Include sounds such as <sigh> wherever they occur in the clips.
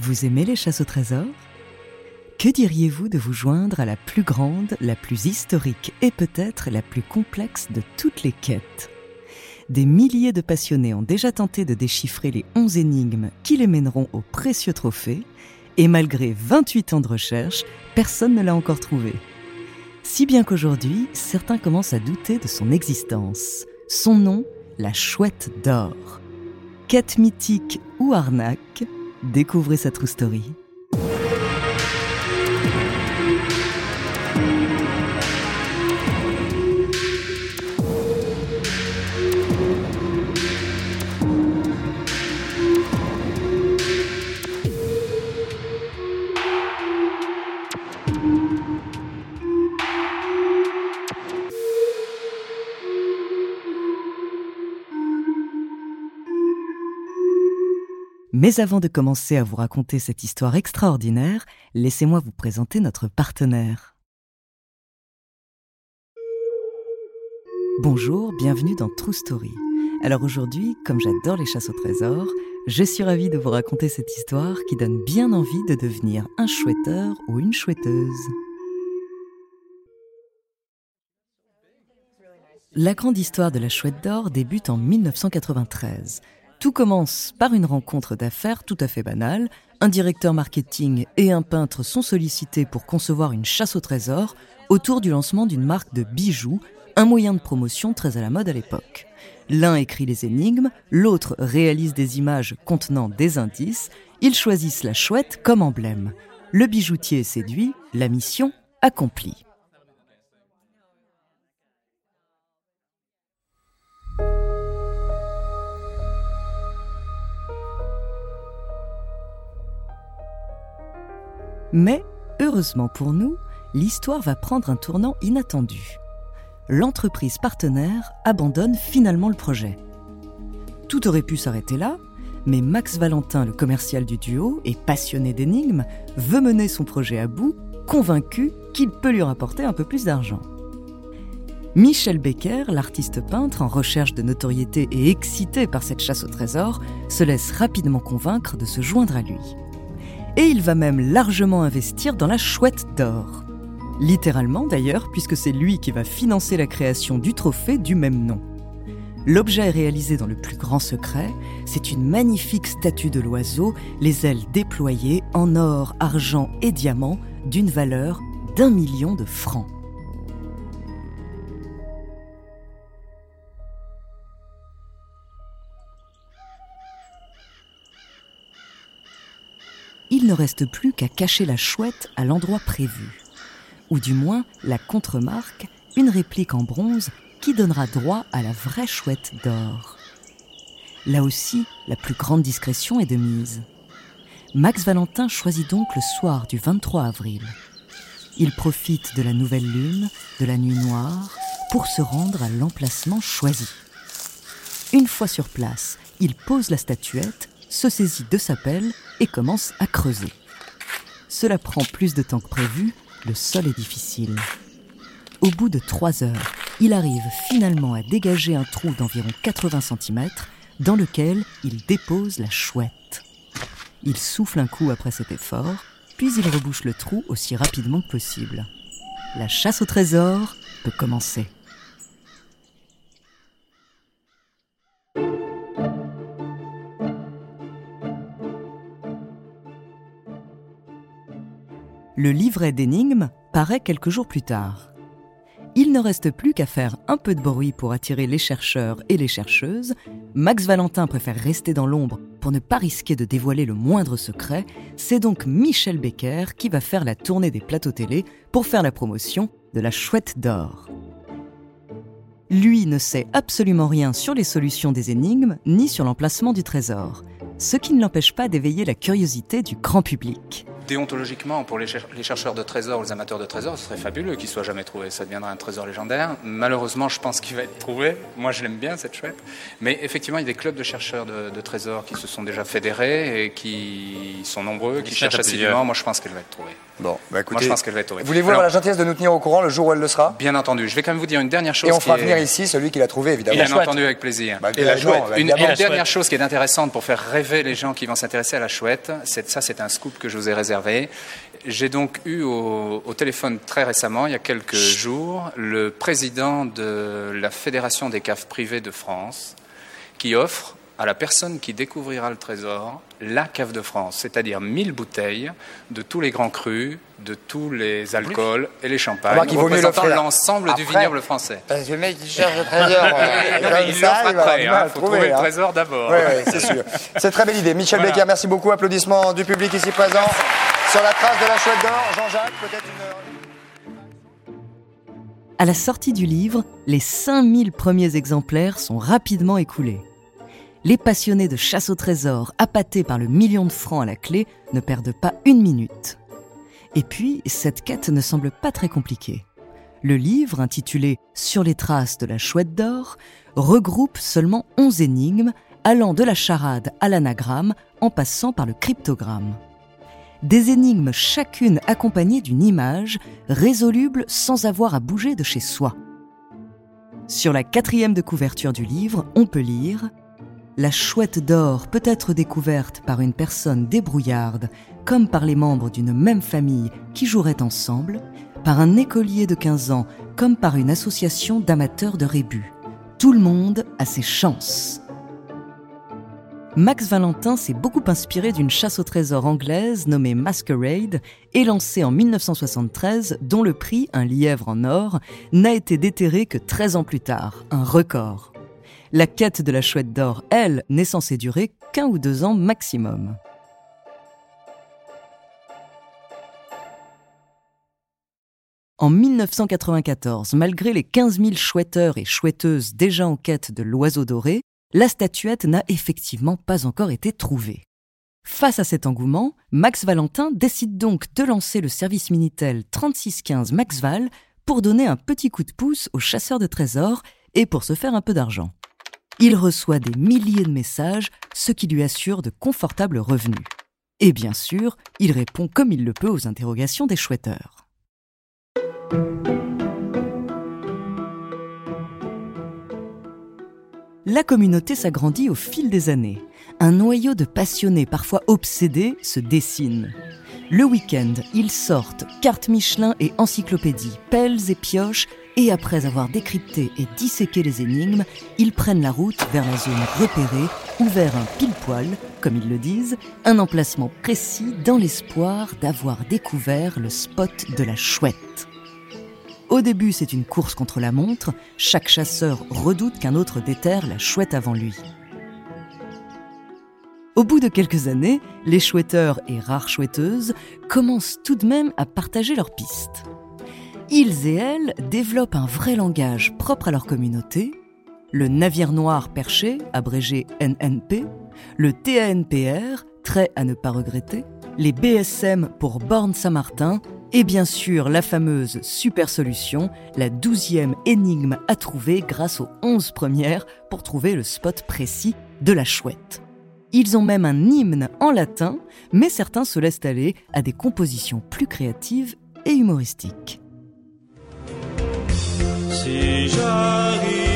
Vous aimez les chasses au trésor? Que diriez-vous de vous joindre à la plus grande, la plus historique et peut-être la plus complexe de toutes les quêtes? Des milliers de passionnés ont déjà tenté de déchiffrer les 11 énigmes qui les mèneront au précieux trophée, et malgré 28 ans de recherche, personne ne l'a encore trouvé. Si bien qu'aujourd'hui, certains commencent à douter de son existence. Son nom, la chouette d'or. Quête mythique ou arnaque Découvrez sa true story. Mais avant de commencer à vous raconter cette histoire extraordinaire, laissez-moi vous présenter notre partenaire. Bonjour, bienvenue dans True Story. Alors aujourd'hui, comme j'adore les chasses au trésor, je suis ravie de vous raconter cette histoire qui donne bien envie de devenir un chouetteur ou une chouetteuse. La grande histoire de la chouette d'or débute en 1993. Tout commence par une rencontre d'affaires tout à fait banale. Un directeur marketing et un peintre sont sollicités pour concevoir une chasse au trésor autour du lancement d'une marque de bijoux, un moyen de promotion très à la mode à l'époque. L'un écrit les énigmes, l'autre réalise des images contenant des indices. Ils choisissent la chouette comme emblème. Le bijoutier est séduit, la mission accomplie. Mais, heureusement pour nous, l'histoire va prendre un tournant inattendu. L'entreprise partenaire abandonne finalement le projet. Tout aurait pu s'arrêter là, mais Max Valentin, le commercial du duo et passionné d'énigmes, veut mener son projet à bout, convaincu qu'il peut lui rapporter un peu plus d'argent. Michel Becker, l'artiste peintre en recherche de notoriété et excité par cette chasse au trésor, se laisse rapidement convaincre de se joindre à lui et il va même largement investir dans la chouette d'or. Littéralement d'ailleurs, puisque c'est lui qui va financer la création du trophée du même nom. L'objet est réalisé dans le plus grand secret, c'est une magnifique statue de l'oiseau, les ailes déployées en or, argent et diamant, d'une valeur d'un million de francs. Il ne reste plus qu'à cacher la chouette à l'endroit prévu. Ou du moins la contremarque, une réplique en bronze qui donnera droit à la vraie chouette d'or. Là aussi, la plus grande discrétion est de mise. Max Valentin choisit donc le soir du 23 avril. Il profite de la nouvelle lune, de la nuit noire, pour se rendre à l'emplacement choisi. Une fois sur place, il pose la statuette se saisit de sa pelle et commence à creuser. Cela prend plus de temps que prévu, le sol est difficile. Au bout de trois heures, il arrive finalement à dégager un trou d'environ 80 cm dans lequel il dépose la chouette. Il souffle un coup après cet effort, puis il rebouche le trou aussi rapidement que possible. La chasse au trésor peut commencer. Le livret d'énigmes paraît quelques jours plus tard. Il ne reste plus qu'à faire un peu de bruit pour attirer les chercheurs et les chercheuses. Max Valentin préfère rester dans l'ombre pour ne pas risquer de dévoiler le moindre secret. C'est donc Michel Becker qui va faire la tournée des plateaux télé pour faire la promotion de la chouette d'or. Lui ne sait absolument rien sur les solutions des énigmes ni sur l'emplacement du trésor, ce qui ne l'empêche pas d'éveiller la curiosité du grand public déontologiquement, pour les, chercheurs de trésors, les amateurs de trésors, ce serait fabuleux qu'il soit jamais trouvé. Ça deviendrait un trésor légendaire. Malheureusement, je pense qu'il va être trouvé. Moi, je l'aime bien, cette chouette. Mais effectivement, il y a des clubs de chercheurs de, trésors qui se sont déjà fédérés et qui sont nombreux, qui cherchent assidûment. Moi, je pense qu'elle va être trouvée. Bon, bah écoutez, Moi, je pense qu'elle va être horrible. Voulez-vous avoir la gentillesse de nous tenir au courant le jour où elle le sera? Bien entendu. Je vais quand même vous dire une dernière chose. Et on fera est- venir ici celui qui l'a trouvé, évidemment. Bien entendu, avec plaisir. Bah, Et la non, chouette. bah, Une, la dernière chouette. chose qui est intéressante pour faire rêver les gens qui vont s'intéresser à la chouette, c'est ça, c'est un scoop que je vous ai réservé. J'ai donc eu au, au téléphone très récemment, il y a quelques jours, le président de la Fédération des caves privées de France, qui offre à la personne qui découvrira le trésor la cave de France, c'est-à-dire 1000 bouteilles de tous les grands crus, de tous les alcools et les champagnes, Remarque, il vaut mieux l'ensemble du vignoble français. Parce que le mec qui cherche le trésor, <laughs> euh, Non, il ça, il après, il le faut trouver, trouver le hein. trésor d'abord. Oui, oui, c'est sûr. C'est très belle idée. Michel Voilà. Becker, merci beaucoup. Applaudissements du public ici présent. Sur la trace de la chouette d'or, Jean-Jacques, peut-être une... À la sortie du livre, les 5000 premiers exemplaires sont rapidement écoulés. Les passionnés de chasse au trésor, appâtés par le million de francs à la clé, ne perdent pas une minute. Et puis, cette quête ne semble pas très compliquée. Le livre, intitulé Sur les traces de la chouette d'or, regroupe seulement 11 énigmes, allant de la charade à l'anagramme en passant par le cryptogramme. Des énigmes chacune accompagnées d'une image, résoluble sans avoir à bouger de chez soi. Sur la quatrième de couverture du livre, on peut lire La chouette d'or peut être découverte par une personne débrouillarde, comme par les membres d'une même famille qui joueraient ensemble, par un écolier de 15 ans, comme par une association d'amateurs de rébus. Tout le monde a ses chances. Max Valentin s'est beaucoup inspiré d'une chasse au trésor anglaise nommée Masquerade et lancée en 1973, dont le prix, un lièvre en or, n'a été déterré que 13 ans plus tard, un record. La quête de la chouette d'or, elle, n'est censée durer qu'un ou deux ans maximum. En 1994, malgré les 15 000 chouetteurs et chouetteuses déjà en quête de l'oiseau doré, la statuette n'a effectivement pas encore été trouvée. Face à cet engouement, Max Valentin décide donc de lancer le service Minitel 3615 Maxval pour donner un petit coup de pouce aux chasseurs de trésors et pour se faire un peu d'argent. Il reçoit des milliers de messages, ce qui lui assure de confortables revenus. Et bien sûr, il répond comme il le peut aux interrogations des chouetteurs. La communauté s'agrandit au fil des années. Un noyau de passionnés, parfois obsédés, se dessine. Le week-end, ils sortent cartes Michelin et encyclopédies, pelles et pioches, et après avoir décrypté et disséqué les énigmes, ils prennent la route vers la zone repérée ou vers un pile-poil, comme ils le disent, un emplacement précis dans l'espoir d'avoir découvert le spot de la chouette. Au début, c'est une course contre la montre. Chaque chasseur redoute qu'un autre déterre la chouette avant lui. Au bout de quelques années, les chouetteurs et rares chouetteuses commencent tout de même à partager leurs pistes. Ils et elles développent un vrai langage propre à leur communauté, le navire noir perché, abrégé NNP, le TANPR, trait à ne pas regretter, les BSM pour Borne Saint-Martin, et bien sûr la fameuse super solution, la douzième énigme à trouver grâce aux onze premières pour trouver le spot précis de la chouette. Ils ont même un hymne en latin, mais certains se laissent aller à des compositions plus créatives et humoristiques. Si j'arrivais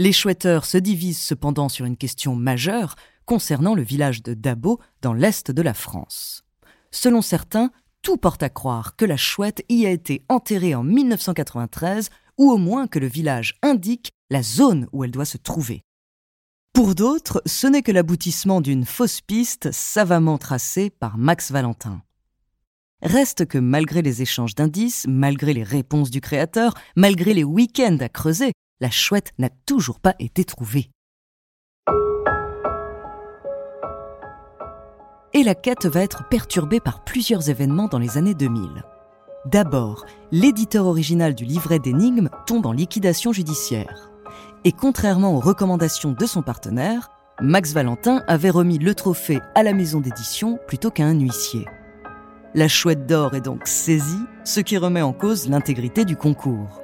Les chouetteurs se divisent cependant sur une question majeure concernant le village de Dabo dans l'est de la France. Selon certains, tout porte à croire que la chouette y a été enterrée en 1993 ou au moins que le village indique la zone où elle doit se trouver. Pour d'autres, ce n'est que l'aboutissement d'une fausse piste savamment tracée par Max Valentin. Reste que malgré les échanges d'indices, malgré les réponses du créateur, malgré les week-ends à creuser, la chouette n'a toujours pas été trouvée. et la quête va être perturbée par plusieurs événements dans les années 2000. D'abord, l'éditeur original du livret d'énigmes tombe en liquidation judiciaire. Et contrairement aux recommandations de son partenaire, Max Valentin avait remis le trophée à la maison d'édition plutôt qu'à un huissier. La chouette d'or est donc saisie, ce qui remet en cause l'intégrité du concours.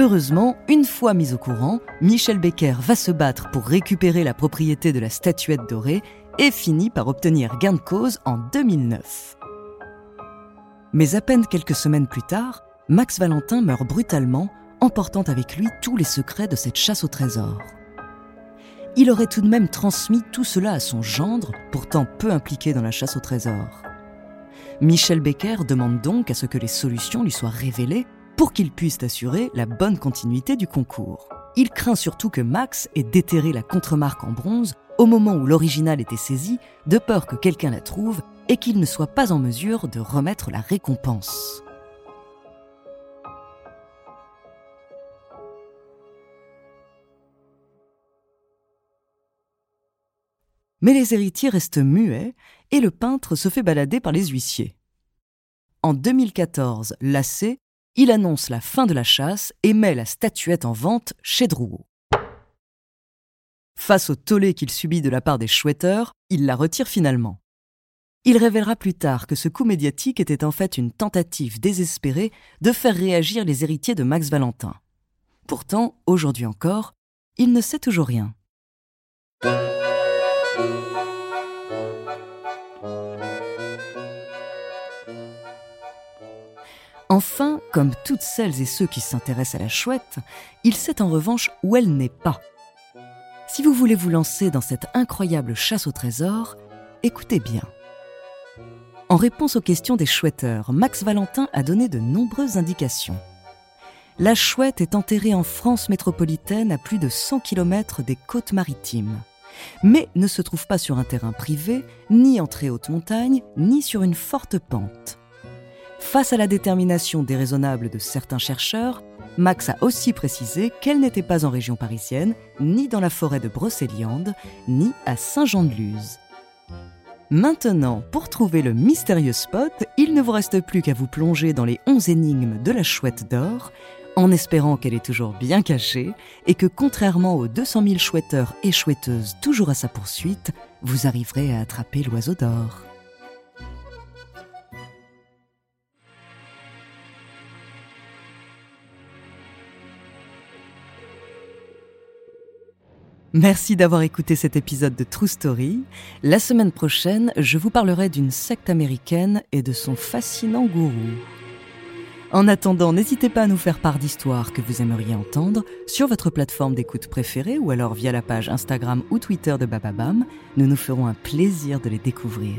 Heureusement, une fois mis au courant, Michel Becker va se battre pour récupérer la propriété de la statuette dorée et finit par obtenir gain de cause en 2009. Mais à peine quelques semaines plus tard, Max Valentin meurt brutalement, emportant avec lui tous les secrets de cette chasse au trésor. Il aurait tout de même transmis tout cela à son gendre, pourtant peu impliqué dans la chasse au trésor. Michel Becker demande donc à ce que les solutions lui soient révélées pour qu'il puisse assurer la bonne continuité du concours. Il craint surtout que Max ait déterré la contremarque en bronze au moment où l'original était saisi, de peur que quelqu'un la trouve et qu'il ne soit pas en mesure de remettre la récompense. Mais les héritiers restent muets et le peintre se fait balader par les huissiers. En 2014, lassé, il annonce la fin de la chasse et met la statuette en vente chez Drouot. Face au tollé qu'il subit de la part des chouetteurs, il la retire finalement. Il révélera plus tard que ce coup médiatique était en fait une tentative désespérée de faire réagir les héritiers de Max Valentin. Pourtant, aujourd'hui encore, il ne sait toujours rien. Enfin, comme toutes celles et ceux qui s'intéressent à la chouette, il sait en revanche où elle n'est pas. Si vous voulez vous lancer dans cette incroyable chasse au trésor, écoutez bien. En réponse aux questions des chouetteurs, Max Valentin a donné de nombreuses indications. La chouette est enterrée en France métropolitaine à plus de 100 km des côtes maritimes, mais ne se trouve pas sur un terrain privé, ni en très haute montagne, ni sur une forte pente. Face à la détermination déraisonnable de certains chercheurs, Max a aussi précisé qu'elle n'était pas en région parisienne, ni dans la forêt de Brocéliande, ni à Saint-Jean-de-Luz. Maintenant, pour trouver le mystérieux spot, il ne vous reste plus qu'à vous plonger dans les 11 énigmes de la chouette d'or, en espérant qu'elle est toujours bien cachée et que contrairement aux 200 000 chouetteurs et chouetteuses toujours à sa poursuite, vous arriverez à attraper l'oiseau d'or. Merci d'avoir écouté cet épisode de True Story. La semaine prochaine, je vous parlerai d'une secte américaine et de son fascinant gourou. En attendant, n'hésitez pas à nous faire part d'histoires que vous aimeriez entendre sur votre plateforme d'écoute préférée ou alors via la page Instagram ou Twitter de Bababam. Nous nous ferons un plaisir de les découvrir.